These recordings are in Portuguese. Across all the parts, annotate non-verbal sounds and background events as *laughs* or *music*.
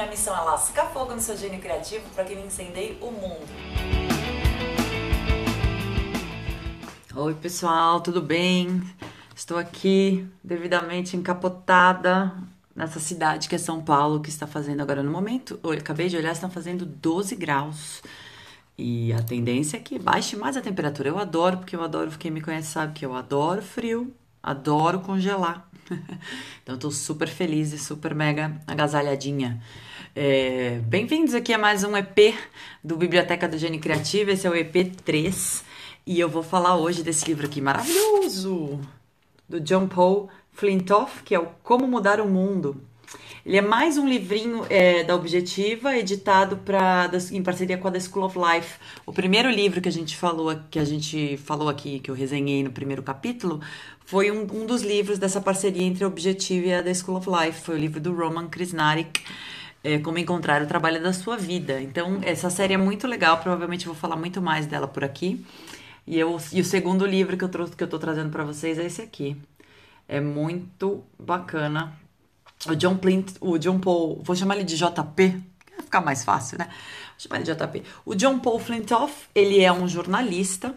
minha missão é lascar fogo no seu gênio criativo para que ele incendeie o mundo. Oi, pessoal, tudo bem? Estou aqui devidamente encapotada nessa cidade que é São Paulo, que está fazendo agora no momento. Eu acabei de olhar, está fazendo 12 graus. E a tendência é que baixe mais a temperatura. Eu adoro, porque eu adoro, quem me conhece sabe que eu adoro frio, adoro congelar. *laughs* então estou super feliz e super mega agasalhadinha. É, Bem-vindos aqui a mais um EP do Biblioteca do Gênio Criativo. Esse é o EP 3 e eu vou falar hoje desse livro aqui maravilhoso do John Paul Flintoff, que é o Como Mudar o Mundo. Ele é mais um livrinho é, da Objetiva, editado pra, em parceria com a The School of Life. O primeiro livro que a gente falou, que a gente falou aqui, que eu resenhei no primeiro capítulo, foi um, um dos livros dessa parceria entre a Objetiva e a The School of Life. Foi o livro do Roman Krishnarik, é, Como Encontrar o Trabalho da Sua Vida. Então, essa série é muito legal, provavelmente vou falar muito mais dela por aqui. E, eu, e o segundo livro que eu, trouxe, que eu tô trazendo para vocês é esse aqui. É muito bacana o John Plint, o John Paul, vou chamar ele de JP, vai ficar mais fácil, né? Vou chamar ele de JP. O John Paul Flintoff, ele é um jornalista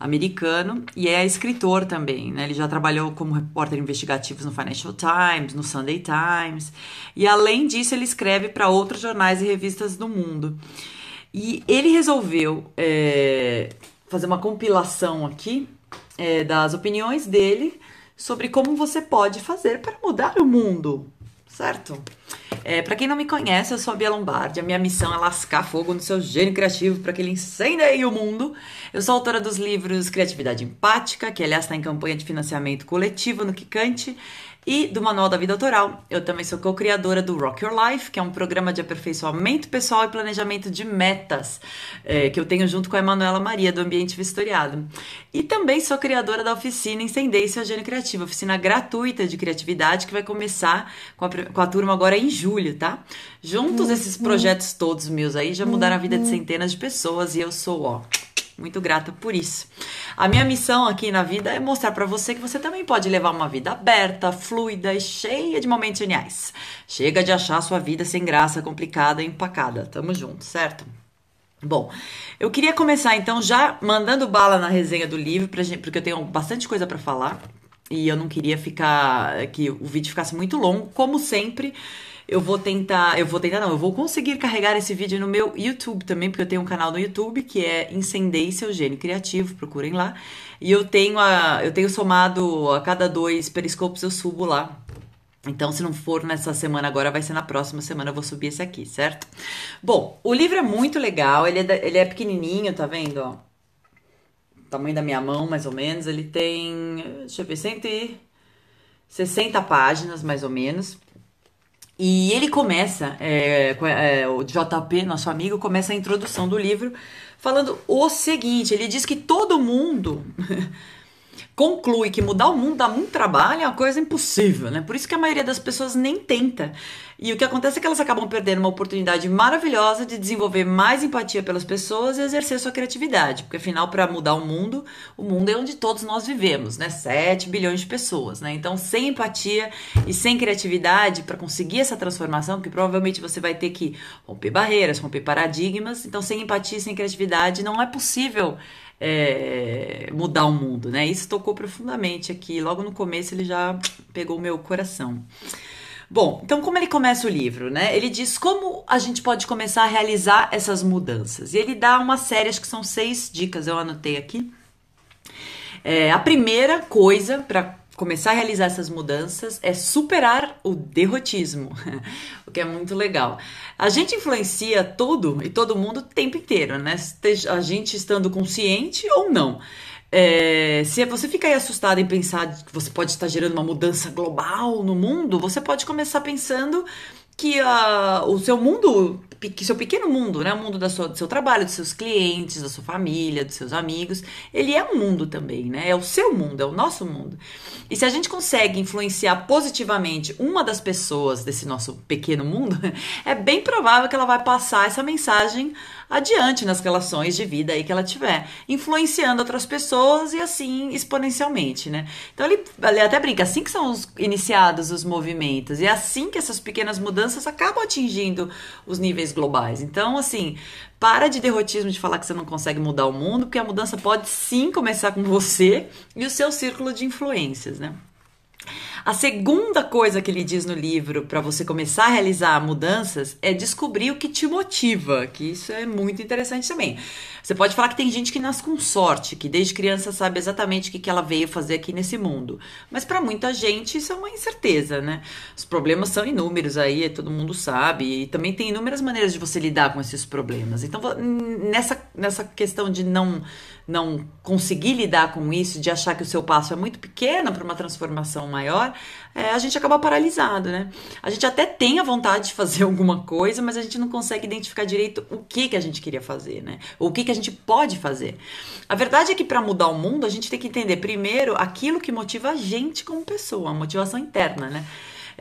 americano e é escritor também, né? Ele já trabalhou como repórter investigativo no Financial Times, no Sunday Times, e além disso ele escreve para outros jornais e revistas do mundo. E ele resolveu é, fazer uma compilação aqui é, das opiniões dele sobre como você pode fazer para mudar o mundo, certo? É, para quem não me conhece, eu sou a Bia Lombardi. A minha missão é lascar fogo no seu gênio criativo para que ele incendeie o mundo. Eu sou autora dos livros Criatividade Empática, que aliás está em campanha de financiamento coletivo no Kikante, e do Manual da Vida Autoral. Eu também sou co-criadora do Rock Your Life, que é um programa de aperfeiçoamento pessoal e planejamento de metas, é, que eu tenho junto com a Emanuela Maria, do Ambiente Vistoriado. E também sou criadora da oficina Incendei Seu Gênio Criativo, oficina gratuita de criatividade que vai começar com a, com a turma agora em julho, tá? Juntos uhum. esses projetos todos meus aí já mudaram a vida de uhum. centenas de pessoas e eu sou, ó muito grata por isso. A minha missão aqui na vida é mostrar para você que você também pode levar uma vida aberta, fluida e cheia de momentos geniais. Chega de achar sua vida sem graça, complicada e empacada. Tamo junto, certo? Bom, eu queria começar então já mandando bala na resenha do livro, pra gente, porque eu tenho bastante coisa para falar e eu não queria ficar que o vídeo ficasse muito longo, como sempre eu vou tentar, eu vou tentar não, eu vou conseguir carregar esse vídeo no meu YouTube também, porque eu tenho um canal no YouTube que é Incendei Seu Gênio Criativo, procurem lá. E eu tenho a, eu tenho somado a cada dois periscopos eu subo lá. Então, se não for nessa semana agora, vai ser na próxima semana eu vou subir esse aqui, certo? Bom, o livro é muito legal, ele é, ele é pequenininho, tá vendo? Ó, tamanho da minha mão, mais ou menos. Ele tem, deixa eu ver, 160 páginas, mais ou menos. E ele começa, é, é, o JP, nosso amigo, começa a introdução do livro falando o seguinte: ele diz que todo mundo *laughs* conclui que mudar o mundo dá muito trabalho é uma coisa impossível, né? Por isso que a maioria das pessoas nem tenta. E o que acontece é que elas acabam perdendo uma oportunidade maravilhosa de desenvolver mais empatia pelas pessoas e exercer sua criatividade. Porque afinal, para mudar o mundo, o mundo é onde todos nós vivemos, né? 7 bilhões de pessoas, né? Então, sem empatia e sem criatividade para conseguir essa transformação, porque provavelmente você vai ter que romper barreiras, romper paradigmas. Então, sem empatia e sem criatividade, não é possível é, mudar o mundo, né? Isso tocou profundamente aqui. Logo no começo ele já pegou o meu coração. Bom, então como ele começa o livro, né? Ele diz como a gente pode começar a realizar essas mudanças. E ele dá uma série, acho que são seis dicas, eu anotei aqui. É, a primeira coisa para começar a realizar essas mudanças é superar o derrotismo, *laughs* o que é muito legal. A gente influencia todo e todo mundo o tempo inteiro, né? A gente estando consciente ou não. É, se você ficar aí assustado em pensar que você pode estar gerando uma mudança global no mundo, você pode começar pensando que uh, o seu mundo que seu pequeno mundo, né, o mundo da sua, do seu trabalho, dos seus clientes, da sua família, dos seus amigos, ele é um mundo também, né? É o seu mundo, é o nosso mundo. E se a gente consegue influenciar positivamente uma das pessoas desse nosso pequeno mundo, *laughs* é bem provável que ela vai passar essa mensagem adiante nas relações de vida aí que ela tiver, influenciando outras pessoas e assim exponencialmente, né? Então ele, ele até brinca, assim que são os, iniciados os movimentos e é assim que essas pequenas mudanças acabam atingindo os níveis globais. Então, assim, para de derrotismo de falar que você não consegue mudar o mundo, porque a mudança pode sim começar com você e o seu círculo de influências, né? A segunda coisa que ele diz no livro para você começar a realizar mudanças é descobrir o que te motiva, que isso é muito interessante também. Você pode falar que tem gente que nasce com sorte, que desde criança sabe exatamente o que, que ela veio fazer aqui nesse mundo. Mas para muita gente isso é uma incerteza, né? Os problemas são inúmeros aí, todo mundo sabe, e também tem inúmeras maneiras de você lidar com esses problemas. Então, nessa, nessa questão de não não conseguir lidar com isso, de achar que o seu passo é muito pequeno para uma transformação maior, é, a gente acaba paralisado, né? A gente até tem a vontade de fazer *laughs* alguma coisa, mas a gente não consegue identificar direito o que, que a gente queria fazer, né? Ou o que, que a gente pode fazer. A verdade é que para mudar o mundo, a gente tem que entender primeiro aquilo que motiva a gente como pessoa, a motivação interna, né?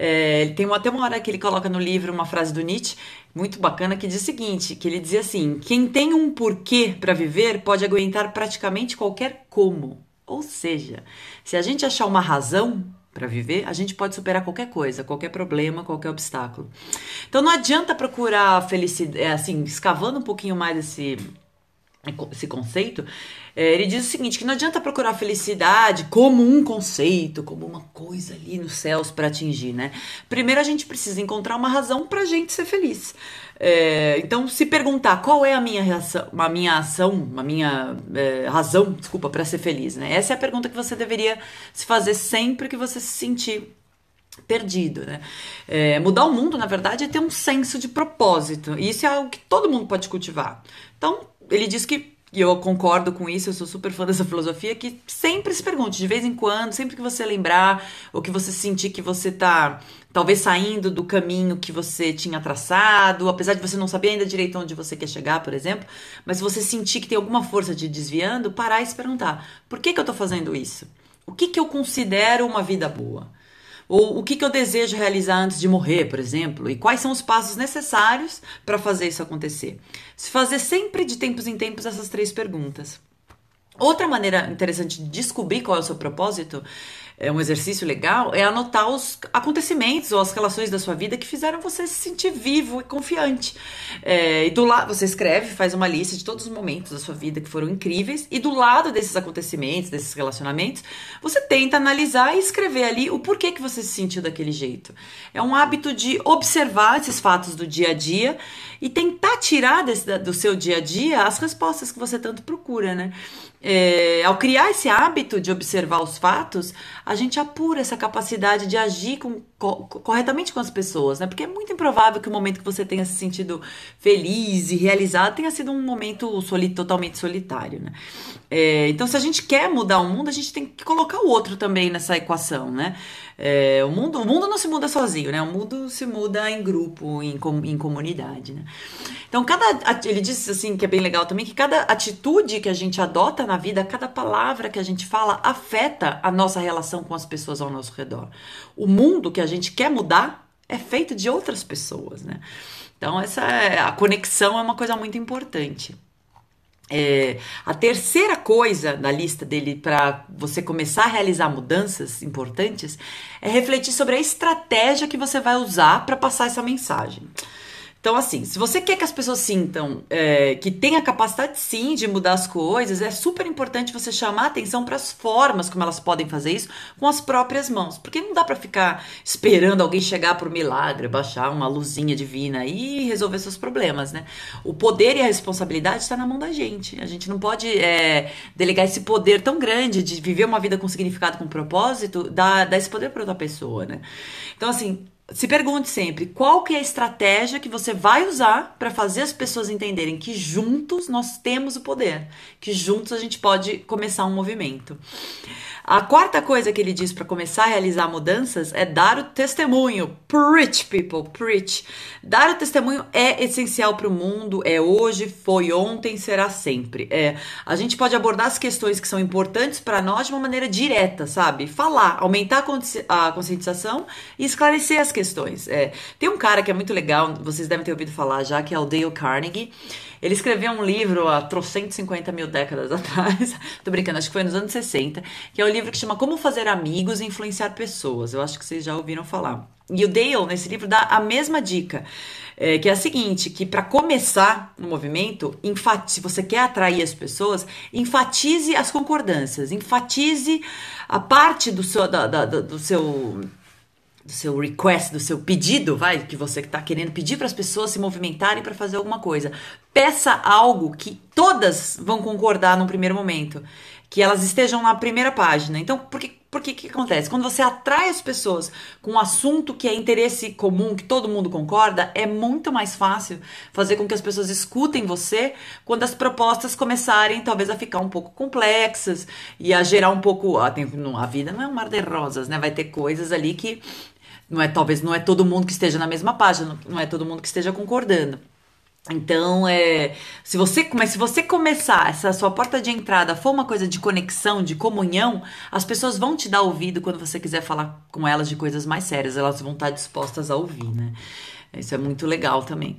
É, tem uma, até uma hora que ele coloca no livro uma frase do Nietzsche muito bacana que diz o seguinte, que ele dizia assim: quem tem um porquê para viver pode aguentar praticamente qualquer como. Ou seja, se a gente achar uma razão para viver, a gente pode superar qualquer coisa, qualquer problema, qualquer obstáculo. Então não adianta procurar felicidade, é, assim, escavando um pouquinho mais esse esse conceito, é, ele diz o seguinte: que não adianta procurar felicidade como um conceito, como uma coisa ali nos céus para atingir, né? Primeiro a gente precisa encontrar uma razão para a gente ser feliz. É, então, se perguntar qual é a minha reação, a minha ação, a minha é, razão, desculpa, para ser feliz, né? Essa é a pergunta que você deveria se fazer sempre que você se sentir perdido, né? É, mudar o mundo, na verdade, é ter um senso de propósito. E isso é algo que todo mundo pode cultivar. Então, ele diz que e eu concordo com isso, eu sou super fã dessa filosofia, que sempre se pergunte, de vez em quando, sempre que você lembrar, ou que você sentir que você tá talvez saindo do caminho que você tinha traçado, apesar de você não saber ainda direito onde você quer chegar, por exemplo, mas se você sentir que tem alguma força de desviando, parar e se perguntar: por que, que eu tô fazendo isso? O que, que eu considero uma vida boa? Ou o que, que eu desejo realizar antes de morrer, por exemplo? E quais são os passos necessários para fazer isso acontecer? Se fazer sempre de tempos em tempos essas três perguntas. Outra maneira interessante de descobrir qual é o seu propósito é um exercício legal é anotar os acontecimentos ou as relações da sua vida que fizeram você se sentir vivo e confiante. É, e do lado, você escreve, faz uma lista de todos os momentos da sua vida que foram incríveis, e do lado desses acontecimentos, desses relacionamentos, você tenta analisar e escrever ali o porquê que você se sentiu daquele jeito. É um hábito de observar esses fatos do dia a dia e tentar tirar desse, do seu dia a dia as respostas que você tanto procura, né? É, ao criar esse hábito de observar os fatos, a gente apura essa capacidade de agir com, co corretamente com as pessoas, né? Porque é muito improvável que o momento que você tenha se sentido feliz e realizado tenha sido um momento soli totalmente solitário, né? É, então, se a gente quer mudar o mundo, a gente tem que colocar o outro também nessa equação, né? É, o, mundo, o mundo não se muda sozinho, né? O mundo se muda em grupo, em, em comunidade, né? Então, cada. Ele disse assim que é bem legal também que cada atitude que a gente adota na vida, cada palavra que a gente fala afeta a nossa relação com as pessoas ao nosso redor. O mundo que a gente quer mudar é feito de outras pessoas, né? Então, essa é, a conexão é uma coisa muito importante. É, a terceira coisa da lista dele para você começar a realizar mudanças importantes é refletir sobre a estratégia que você vai usar para passar essa mensagem. Então, assim, se você quer que as pessoas sintam é, que tem a capacidade sim de mudar as coisas, é super importante você chamar atenção para as formas como elas podem fazer isso com as próprias mãos. Porque não dá para ficar esperando alguém chegar por milagre, baixar uma luzinha divina e resolver seus problemas, né? O poder e a responsabilidade está na mão da gente. A gente não pode é, delegar esse poder tão grande de viver uma vida com significado, com propósito, dar, dar esse poder para outra pessoa, né? Então, assim, se pergunte sempre qual que é a estratégia que você vai usar para fazer as pessoas entenderem que juntos nós temos o poder, que juntos a gente pode começar um movimento. A quarta coisa que ele diz para começar a realizar mudanças é dar o testemunho. Preach, people, preach. Dar o testemunho é essencial para o mundo, é hoje, foi ontem, será sempre. É, a gente pode abordar as questões que são importantes para nós de uma maneira direta, sabe? Falar, aumentar a conscientização e esclarecer as questões questões. É, tem um cara que é muito legal, vocês devem ter ouvido falar já, que é o Dale Carnegie. Ele escreveu um livro há 350 mil décadas *laughs* atrás, tô brincando, acho que foi nos anos 60, que é um livro que chama Como Fazer Amigos e Influenciar Pessoas. Eu acho que vocês já ouviram falar. E o Dale, nesse livro, dá a mesma dica, é, que é a seguinte, que para começar um movimento, se você quer atrair as pessoas, enfatize as concordâncias, enfatize a parte do seu, da, da, do seu do seu request, do seu pedido, vai, que você está querendo pedir para as pessoas se movimentarem para fazer alguma coisa. Peça algo que todas vão concordar no primeiro momento, que elas estejam na primeira página. Então, por que porque que acontece? Quando você atrai as pessoas com um assunto que é interesse comum, que todo mundo concorda, é muito mais fácil fazer com que as pessoas escutem você quando as propostas começarem talvez a ficar um pouco complexas e a gerar um pouco. A, a vida não é um mar de rosas, né? Vai ter coisas ali que não é talvez não é todo mundo que esteja na mesma página, não é todo mundo que esteja concordando. Então, é, se você, mas se você começar essa sua porta de entrada for uma coisa de conexão, de comunhão, as pessoas vão te dar ouvido quando você quiser falar com elas de coisas mais sérias, elas vão estar dispostas a ouvir, né? Isso é muito legal também.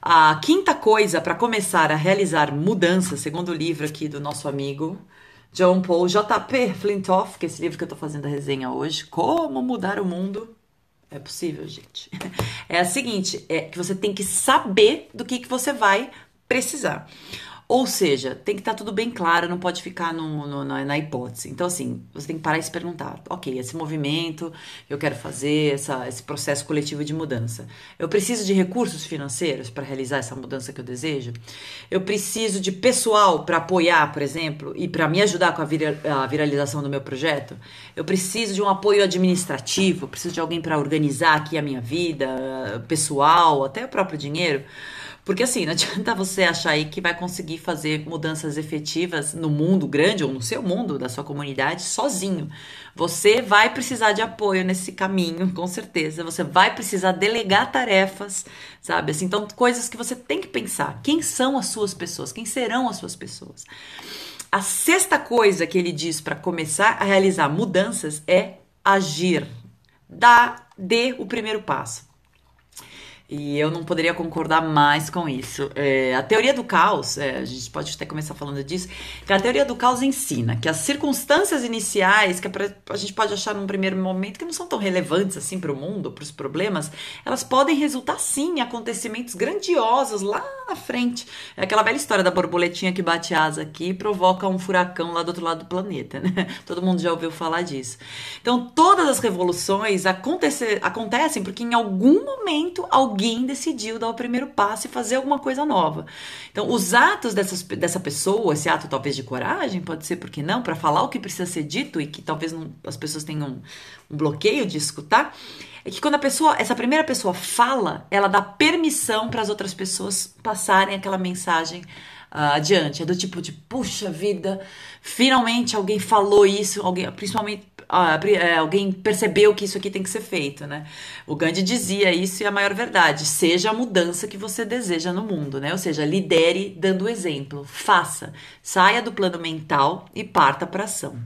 A quinta coisa para começar a realizar mudanças, segundo o livro aqui do nosso amigo John Paul J.P. Flintoff, que é esse livro que eu estou fazendo a resenha hoje, Como Mudar o Mundo é possível, gente. *laughs* É a seguinte, é que você tem que saber do que, que você vai precisar. Ou seja, tem que estar tá tudo bem claro, não pode ficar no, no, na, na, hipótese. Então, assim, você tem que parar e se perguntar: ok, esse movimento eu quero fazer, essa, esse processo coletivo de mudança. Eu preciso de recursos financeiros para realizar essa mudança que eu desejo? Eu preciso de pessoal para apoiar, por exemplo, e para me ajudar com a, vira, a viralização do meu projeto? Eu preciso de um apoio administrativo, preciso de alguém para organizar aqui a minha vida, pessoal, até o próprio dinheiro. Porque assim, não adianta você achar aí que vai conseguir fazer mudanças efetivas no mundo grande ou no seu mundo, da sua comunidade, sozinho. Você vai precisar de apoio nesse caminho, com certeza. Você vai precisar delegar tarefas, sabe? Assim, então, coisas que você tem que pensar. Quem são as suas pessoas? Quem serão as suas pessoas? A sexta coisa que ele diz para começar a realizar mudanças é agir. Dá, dê o primeiro passo. E eu não poderia concordar mais com isso. É, a teoria do caos, é, a gente pode até começar falando disso, que a teoria do caos ensina que as circunstâncias iniciais, que é a gente pode achar num primeiro momento que não são tão relevantes assim para o mundo, para os problemas, elas podem resultar sim em acontecimentos grandiosos lá na frente. É aquela velha história da borboletinha que bate asa aqui e provoca um furacão lá do outro lado do planeta, né? *laughs* Todo mundo já ouviu falar disso. Então, todas as revoluções acontecem porque em algum momento alguém decidiu dar o primeiro passo e fazer alguma coisa nova. Então, os atos dessas, dessa pessoa, esse ato talvez de coragem, pode ser, porque não, para falar o que precisa ser dito e que talvez não, as pessoas tenham um, bloqueio de escutar, é que quando a pessoa, essa primeira pessoa fala, ela dá permissão para as outras pessoas passarem aquela mensagem uh, adiante. É do tipo de, puxa vida, finalmente alguém falou isso, alguém, principalmente alguém percebeu que isso aqui tem que ser feito, né? O Gandhi dizia isso e é a maior verdade. Seja a mudança que você deseja no mundo, né? Ou seja, lidere dando exemplo, faça, saia do plano mental e parta para ação.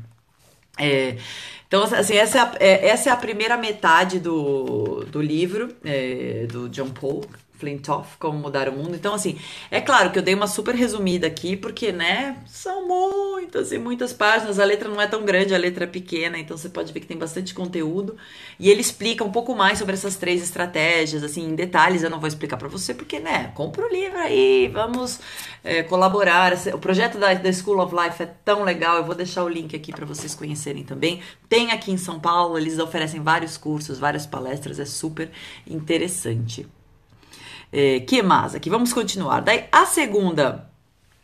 É, então, assim, essa é, a, é, essa é a primeira metade do, do livro é, do John Paul, Flintoff, Como Mudar o Mundo. Então, assim, é claro que eu dei uma super resumida aqui, porque, né, são muitas e muitas páginas, a letra não é tão grande, a letra é pequena, então você pode ver que tem bastante conteúdo. E ele explica um pouco mais sobre essas três estratégias, assim, em detalhes eu não vou explicar para você, porque, né, compra o livro aí, vamos é, colaborar. O projeto da, da School of Life é tão legal, eu vou deixar o link aqui para vocês conhecerem também. Tem aqui em São Paulo, eles oferecem vários cursos, várias palestras, é super interessante. É, que mais aqui? Vamos continuar. Daí, a segunda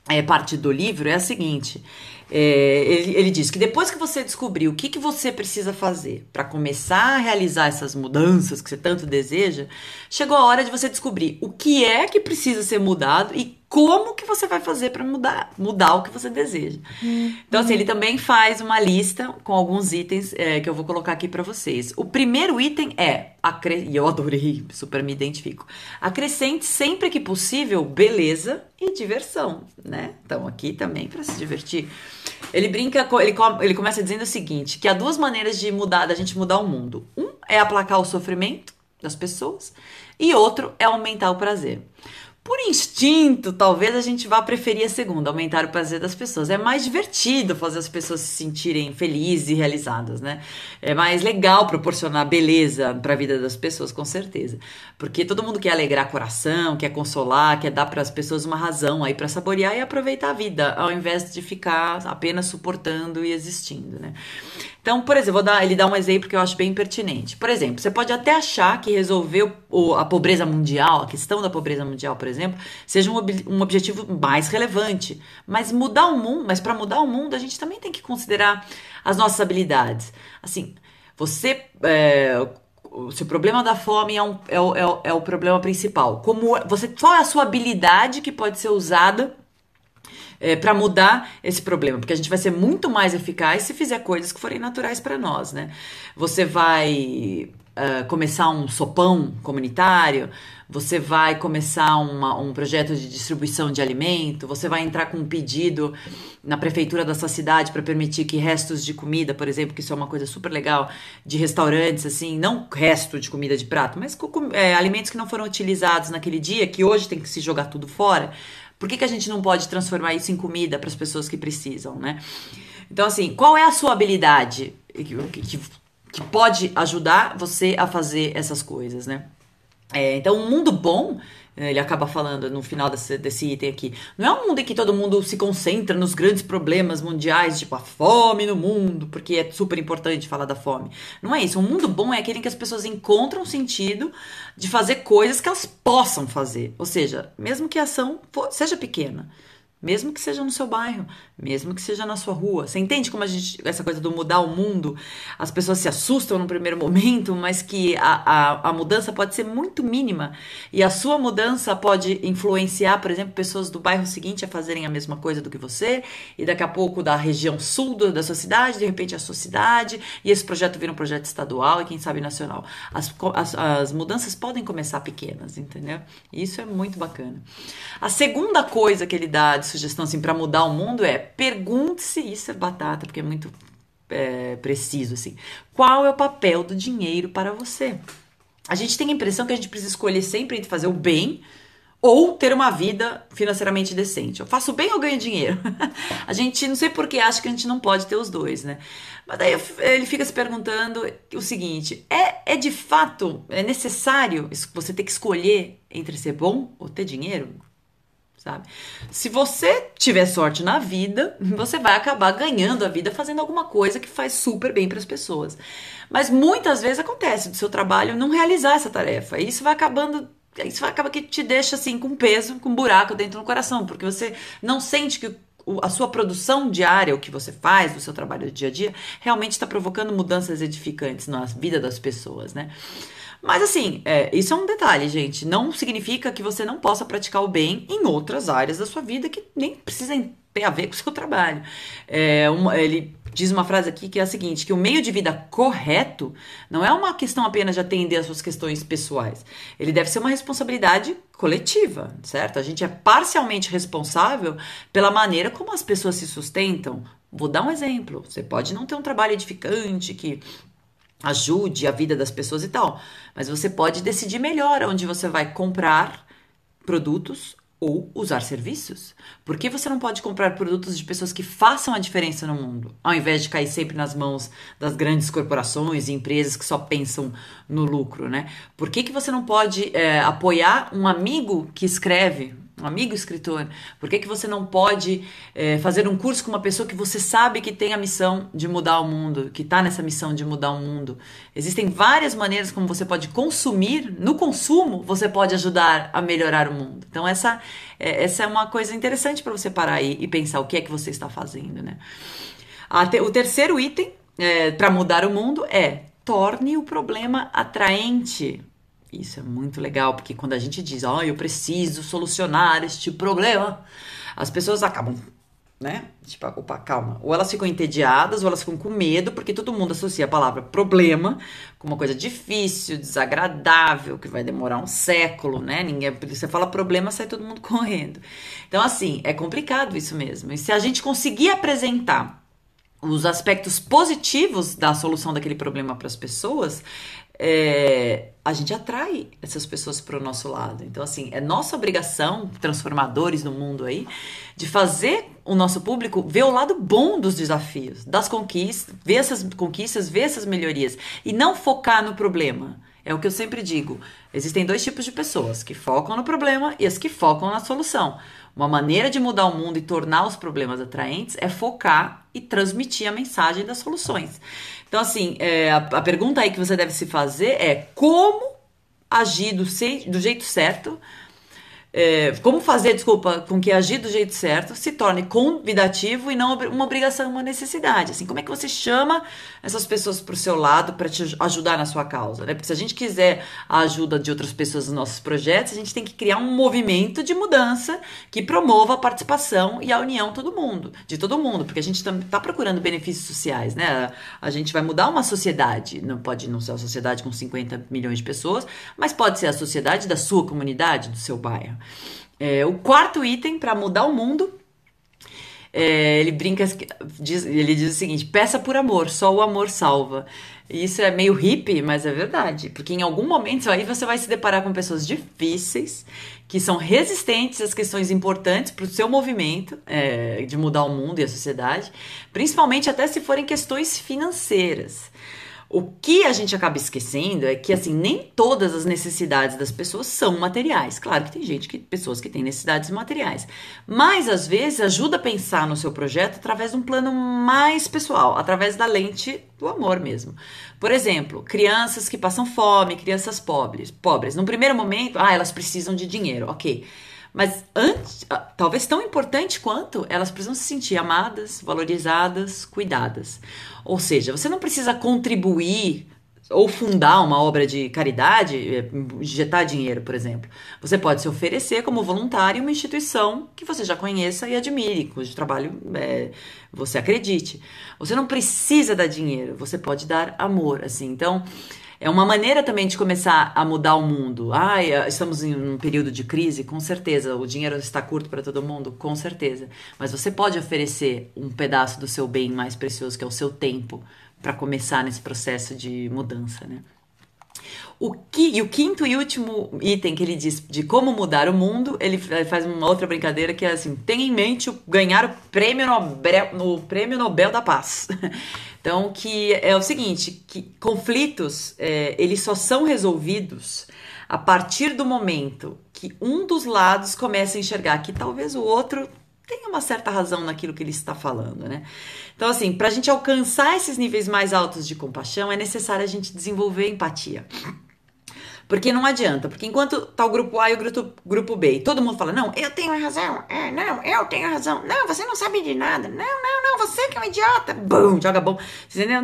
é, parte do livro é a seguinte: é, ele, ele, diz que depois que você descobrir o que, que você precisa fazer para começar a realizar essas mudanças que você tanto deseja, chegou a hora de você descobrir o que é que precisa ser mudado e como que você vai fazer para mudar, mudar o que você deseja. Então, assim, ele também faz uma lista com alguns itens é, que eu vou colocar aqui para vocês. O primeiro item é, e eu adorei, super me identifico, acrescente sempre que possível beleza e diversão, né? Então, aqui também para se divertir. Ele brinca, ele, ele começa dizendo o seguinte, que há duas maneiras de mudar, da gente mudar o mundo. Um é aplacar o sofrimento, das pessoas, e outro é aumentar o prazer. Por instinto, talvez a gente vá preferir a segunda, aumentar o prazer das pessoas. É mais divertido fazer as pessoas se sentirem felizes e realizadas, né? É mais legal proporcionar beleza para a vida das pessoas, com certeza. Porque todo mundo quer alegrar coração, quer consolar, quer dar para as pessoas uma razão aí para saborear e aproveitar a vida, ao invés de ficar apenas suportando e existindo, né? Então, por exemplo, dar, ele dá um exemplo que eu acho bem pertinente. Por exemplo, você pode até achar que resolver o, a pobreza mundial, a questão da pobreza mundial, por exemplo, seja um, ob, um objetivo mais relevante. Mas mudar o mundo, mas para mudar o mundo, a gente também tem que considerar as nossas habilidades. Assim, você. É, o seu problema da fome é, um, é, o, é, o, é o problema principal. Como você, qual é a sua habilidade que pode ser usada é, para mudar esse problema, porque a gente vai ser muito mais eficaz se fizer coisas que forem naturais para nós, né? Você vai uh, começar um sopão comunitário, você vai começar uma, um projeto de distribuição de alimento, você vai entrar com um pedido na prefeitura da sua cidade para permitir que restos de comida, por exemplo, que isso é uma coisa super legal, de restaurantes, assim, não resto de comida de prato, mas é, alimentos que não foram utilizados naquele dia, que hoje tem que se jogar tudo fora por que, que a gente não pode transformar isso em comida para as pessoas que precisam, né? Então, assim, qual é a sua habilidade que, que, que pode ajudar você a fazer essas coisas, né? É, então, um mundo bom ele acaba falando no final desse, desse item aqui. Não é um mundo em que todo mundo se concentra nos grandes problemas mundiais, tipo a fome no mundo, porque é super importante falar da fome. Não é isso. Um mundo bom é aquele em que as pessoas encontram sentido de fazer coisas que elas possam fazer. Ou seja, mesmo que a ação for, seja pequena. Mesmo que seja no seu bairro, mesmo que seja na sua rua. Você entende como a gente, essa coisa do mudar o mundo, as pessoas se assustam no primeiro *laughs* momento, mas que a, a, a mudança pode ser muito mínima. E a sua mudança pode influenciar, por exemplo, pessoas do bairro seguinte a fazerem a mesma coisa do que você, e daqui a pouco da região sul do, da sua cidade, de repente a sua cidade, e esse projeto vira um projeto estadual e quem sabe nacional. As, as, as mudanças podem começar pequenas, entendeu? Isso é muito bacana. A segunda coisa que ele dá sugestão assim para mudar o mundo é pergunte-se, isso é batata, porque é muito é, preciso assim. Qual é o papel do dinheiro para você? A gente tem a impressão que a gente precisa escolher sempre entre fazer o bem ou ter uma vida financeiramente decente. Eu faço bem ou ganho dinheiro? *laughs* a gente não sei por que acha que a gente não pode ter os dois, né? Mas daí ele fica se perguntando o seguinte: é, é de fato é necessário você ter que escolher entre ser bom ou ter dinheiro? Sabe? Se você tiver sorte na vida, *laughs* você vai acabar ganhando a vida fazendo alguma coisa que faz super bem para as pessoas. Mas muitas vezes acontece do seu trabalho não realizar essa tarefa. E isso vai acabando isso vai acabar que te deixa assim com peso, com um buraco dentro do coração, porque você não sente que a sua produção diária, o que você faz, o seu trabalho do dia a dia, realmente está provocando mudanças edificantes na vida das pessoas, né? Mas assim, é, isso é um detalhe, gente. Não significa que você não possa praticar o bem em outras áreas da sua vida que nem precisam ter a ver com o seu trabalho. É, uma, ele diz uma frase aqui que é a seguinte: que o meio de vida correto não é uma questão apenas de atender às suas questões pessoais. Ele deve ser uma responsabilidade coletiva, certo? A gente é parcialmente responsável pela maneira como as pessoas se sustentam. Vou dar um exemplo. Você pode não ter um trabalho edificante que ajude a vida das pessoas e tal. Mas você pode decidir melhor onde você vai comprar produtos ou usar serviços. Por que você não pode comprar produtos de pessoas que façam a diferença no mundo, ao invés de cair sempre nas mãos das grandes corporações e empresas que só pensam no lucro, né? Por que, que você não pode é, apoiar um amigo que escreve um amigo escritor? Por que, que você não pode é, fazer um curso com uma pessoa que você sabe que tem a missão de mudar o mundo, que está nessa missão de mudar o mundo? Existem várias maneiras como você pode consumir. No consumo, você pode ajudar a melhorar o mundo. Então, essa, é, essa é uma coisa interessante para você parar aí e pensar o que é que você está fazendo, né? O terceiro item é, para mudar o mundo é torne o problema atraente. Isso é muito legal, porque quando a gente diz, ó, oh, eu preciso solucionar este problema, as pessoas acabam, né? Tipo, opa, calma. Ou elas ficam entediadas, ou elas ficam com medo, porque todo mundo associa a palavra problema com uma coisa difícil, desagradável, que vai demorar um século, né? Ninguém, você fala problema, sai todo mundo *laughs* correndo. Então, assim, é complicado isso mesmo. E se a gente conseguir apresentar os aspectos positivos da solução daquele problema para as pessoas, é, a gente atrai essas pessoas para o nosso lado. Então, assim, é nossa obrigação, transformadores do mundo aí, de fazer o nosso público ver o lado bom dos desafios, das conquistas, ver essas conquistas, ver essas melhorias e não focar no problema. É o que eu sempre digo. Existem dois tipos de pessoas, que focam no problema e as que focam na solução. Uma maneira de mudar o mundo e tornar os problemas atraentes é focar e transmitir a mensagem das soluções. Então, assim, é, a, a, pergunta aí que você deve se fazer é como agir do, do jeito certo é, como fazer, desculpa, com que agir do jeito certo se torne convidativo e não uma obrigação, uma necessidade. Assim, como é que você chama essas pessoas para o seu lado para te ajudar na sua causa? Né? Porque se a gente quiser a ajuda de outras pessoas nos nossos projetos, a gente tem que criar um movimento de mudança que promova a participação e a união todo mundo, de todo mundo, porque a gente está procurando benefícios sociais, né? A gente vai mudar uma sociedade, não pode não ser uma sociedade com 50 milhões de pessoas, mas pode ser a sociedade da sua comunidade, do seu bairro. É, o quarto item para mudar o mundo é, ele brinca, diz, ele diz o seguinte: peça por amor, só o amor salva. Isso é meio hippie, mas é verdade, porque em algum momento aí você vai se deparar com pessoas difíceis, que são resistentes às questões importantes para o seu movimento é, de mudar o mundo e a sociedade, principalmente até se forem questões financeiras. O que a gente acaba esquecendo é que assim nem todas as necessidades das pessoas são materiais. Claro que tem gente que pessoas que têm necessidades materiais, mas às vezes ajuda a pensar no seu projeto através de um plano mais pessoal, através da lente do amor mesmo. Por exemplo, crianças que passam fome, crianças pobres, pobres. No primeiro momento, ah, elas precisam de dinheiro, ok. Mas antes, ah, talvez tão importante quanto, elas precisam se sentir amadas, valorizadas, cuidadas. Ou seja, você não precisa contribuir ou fundar uma obra de caridade, eh, injetar dinheiro, por exemplo. Você pode se oferecer como voluntário em uma instituição que você já conheça e admire, cujo trabalho é, você acredite. Você não precisa dar dinheiro, você pode dar amor, assim. Então, é uma maneira também de começar a mudar o mundo. Ah, estamos em um período de crise, com certeza. O dinheiro está curto para todo mundo, com certeza. Mas você pode oferecer um pedaço do seu bem mais precioso, que é o seu tempo, para começar nesse processo de mudança, né? O que, e o quinto e último item que ele diz de como mudar o mundo, ele faz uma outra brincadeira que é assim: tenha em mente o, ganhar o prêmio Nobel, no prêmio Nobel da Paz. *laughs* Então, que é o seguinte, que conflitos, é, eles só são resolvidos a partir do momento que um dos lados começa a enxergar que talvez o outro tenha uma certa razão naquilo que ele está falando, né? Então, assim, para a gente alcançar esses níveis mais altos de compaixão, é necessário a gente desenvolver empatia. Porque não adianta, porque enquanto tá o grupo A e o grupo, grupo B, e todo mundo fala, não, eu tenho razão, é, não, eu tenho razão, não, você não sabe de nada, não, não, não, você que é um idiota, bum, joga bom. Entendeu?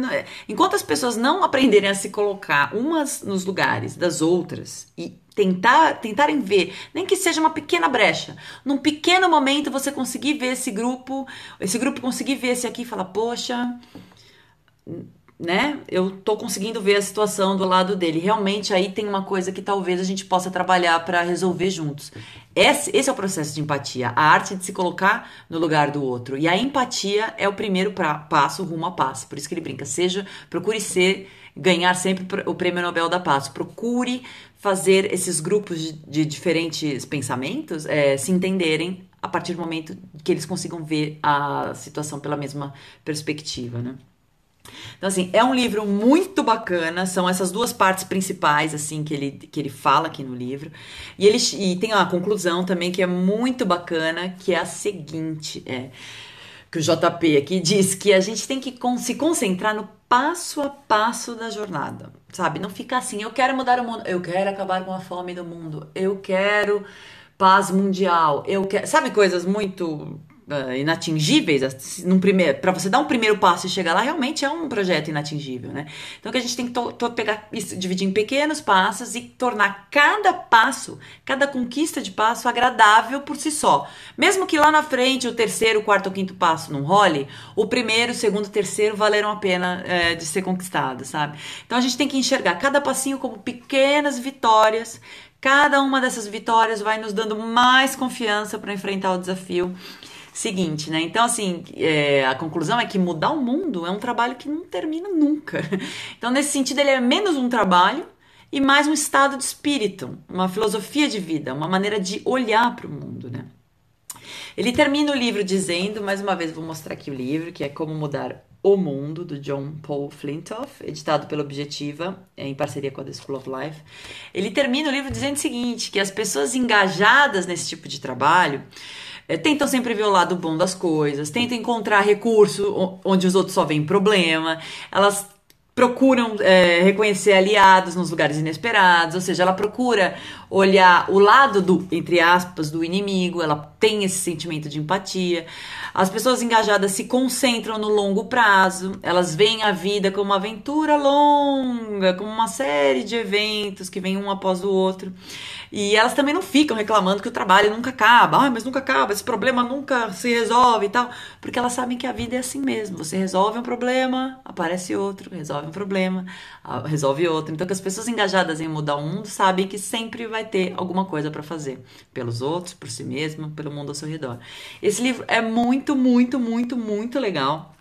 Enquanto as pessoas não aprenderem a se colocar umas nos lugares das outras e tentar tentarem ver, nem que seja uma pequena brecha, num pequeno momento você conseguir ver esse grupo, esse grupo conseguir ver esse aqui e falar, poxa, né? Eu tô conseguindo ver a situação do lado dele. Realmente aí tem uma coisa que talvez a gente possa trabalhar para resolver juntos. Esse, esse, é o processo de empatia, a arte de se colocar no lugar do outro. E a empatia é o primeiro pra, passo rumo a passo. Por isso que ele brinca, seja, procure ser, ganhar sempre o prêmio Nobel da Paz. Procure fazer esses grupos de, diferentes pensamentos é, se entenderem a partir do momento que eles consigam ver a situação pela mesma perspectiva, né? Então, assim, é um livro muito bacana, são essas duas partes principais, assim, que ele, que ele fala aqui no livro. E ele e tem uma conclusão também que é muito bacana, que é a seguinte, é que o JP aqui diz que a gente tem que se concentrar no passo a passo da jornada, sabe? Não ficar assim, eu quero mudar o mundo, eu quero acabar com a fome do mundo, eu quero paz mundial, eu quero, sabe coisas muito uh, inatingíveis, num primeiro, para você dar um primeiro passo e chegar lá, realmente é um projeto inatingível, né? Então que a gente tem que pegar isso, dividir em pequenos passos e tornar cada passo, cada conquista de passo agradável por si só. Mesmo que lá na frente o terceiro, quarto ou quinto passo não role, o primeiro, o segundo, o terceiro valeram a pena é, de ser conquistado, sabe? Então a gente tem que enxergar cada passinho como pequenas vitórias Cada uma dessas vitórias vai nos dando mais confiança para enfrentar o desafio seguinte, né? Então, assim, é, a conclusão é que mudar o mundo é um trabalho que não termina nunca. *laughs* Então, nesse sentido, ele é menos um trabalho e mais um estado de espírito, uma filosofia de vida, uma maneira de olhar para o mundo, né? Ele termina o livro dizendo, mais uma vez vou mostrar aqui o livro, que é Como Mudar o Mundo, do John Paul Flintoff, editado pela Objetiva, em parceria com a The School of Life. Ele termina o livro dizendo o seguinte, que as pessoas engajadas nesse tipo de trabalho tentam sempre ver o lado bom das coisas, tentam encontrar recurso onde os outros só veem problema, elas procuram é, reconhecer aliados nos lugares inesperados, ou seja, ela procura olhar o lado do, entre aspas, do inimigo, ela tem esse sentimento de empatia. As pessoas engajadas se concentram no longo prazo, elas veem a vida como uma aventura longa, como uma série de eventos que vem um após o outro. E elas também não ficam reclamando que o trabalho nunca acaba. Ah, mas nunca acaba, esse problema nunca se resolve e tal. Porque elas sabem que a vida é assim mesmo. Você resolve um problema, aparece outro, resolve um problema, resolve outro. Então, que as pessoas engajadas em mudar o mundo sabem que sempre vai ter alguma coisa para fazer. Pelos outros, por si mesmo, pelo mundo ao seu redor. Esse livro é muito, muito, muito, muito legal.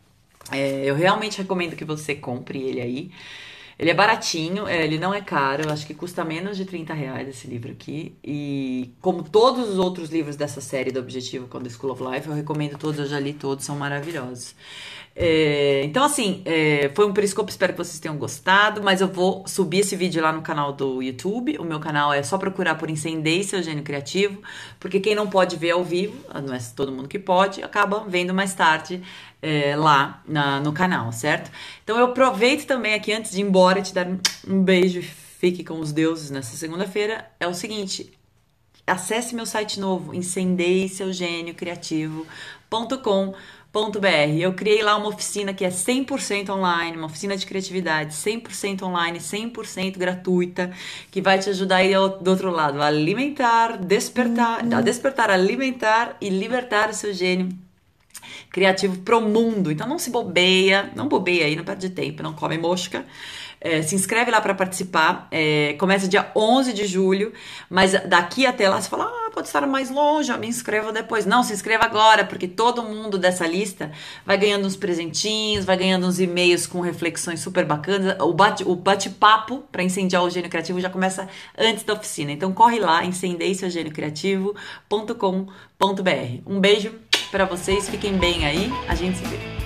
É, eu realmente recomendo que você compre ele aí. Ele é baratinho, é, ele não é caro, acho que custa menos de 30 reais esse livro aqui. E como todos os outros livros dessa série do Objetivo com The School of Life, eu recomendo todos, eu já li todos, são maravilhosos. É, então, assim, é, foi um periscope, espero que vocês tenham gostado, mas eu vou subir esse vídeo lá no canal do YouTube. O meu canal é só procurar por Incendei Seu Gênio Criativo, porque quem não pode ver ao vivo, não é todo mundo que pode, acaba vendo mais tarde é, lá na, no canal, certo? Então eu aproveito também aqui, antes de ir embora, te dar um beijo fique com os deuses nessa segunda-feira. É o seguinte, acesse meu site novo, incendeiseugeniocriativo.com.br eu criei lá uma oficina que é 100% online, uma oficina de criatividade 100% online, 100% gratuita, que vai te ajudar aí do outro lado a alimentar, despertar, a despertar, alimentar e libertar o seu gênio criativo pro mundo. Então não se bobeia, não bobeia aí, não perde tempo, não come mosca. É, se inscreve lá para participar. É, começa dia 11 de julho, mas daqui até lá você fala, ah, pode estar mais longe, me inscrevo depois. Não, se inscreva agora, porque todo mundo dessa lista vai ganhando uns presentinhos, vai ganhando uns e-mails com reflexões super bacanas. O bate-papo bate para incendiar o gênio criativo já começa antes da oficina. Então corre lá, incendeiseugeniocriativo.com.br. Um beijo para vocês, fiquem bem aí, a gente se vê.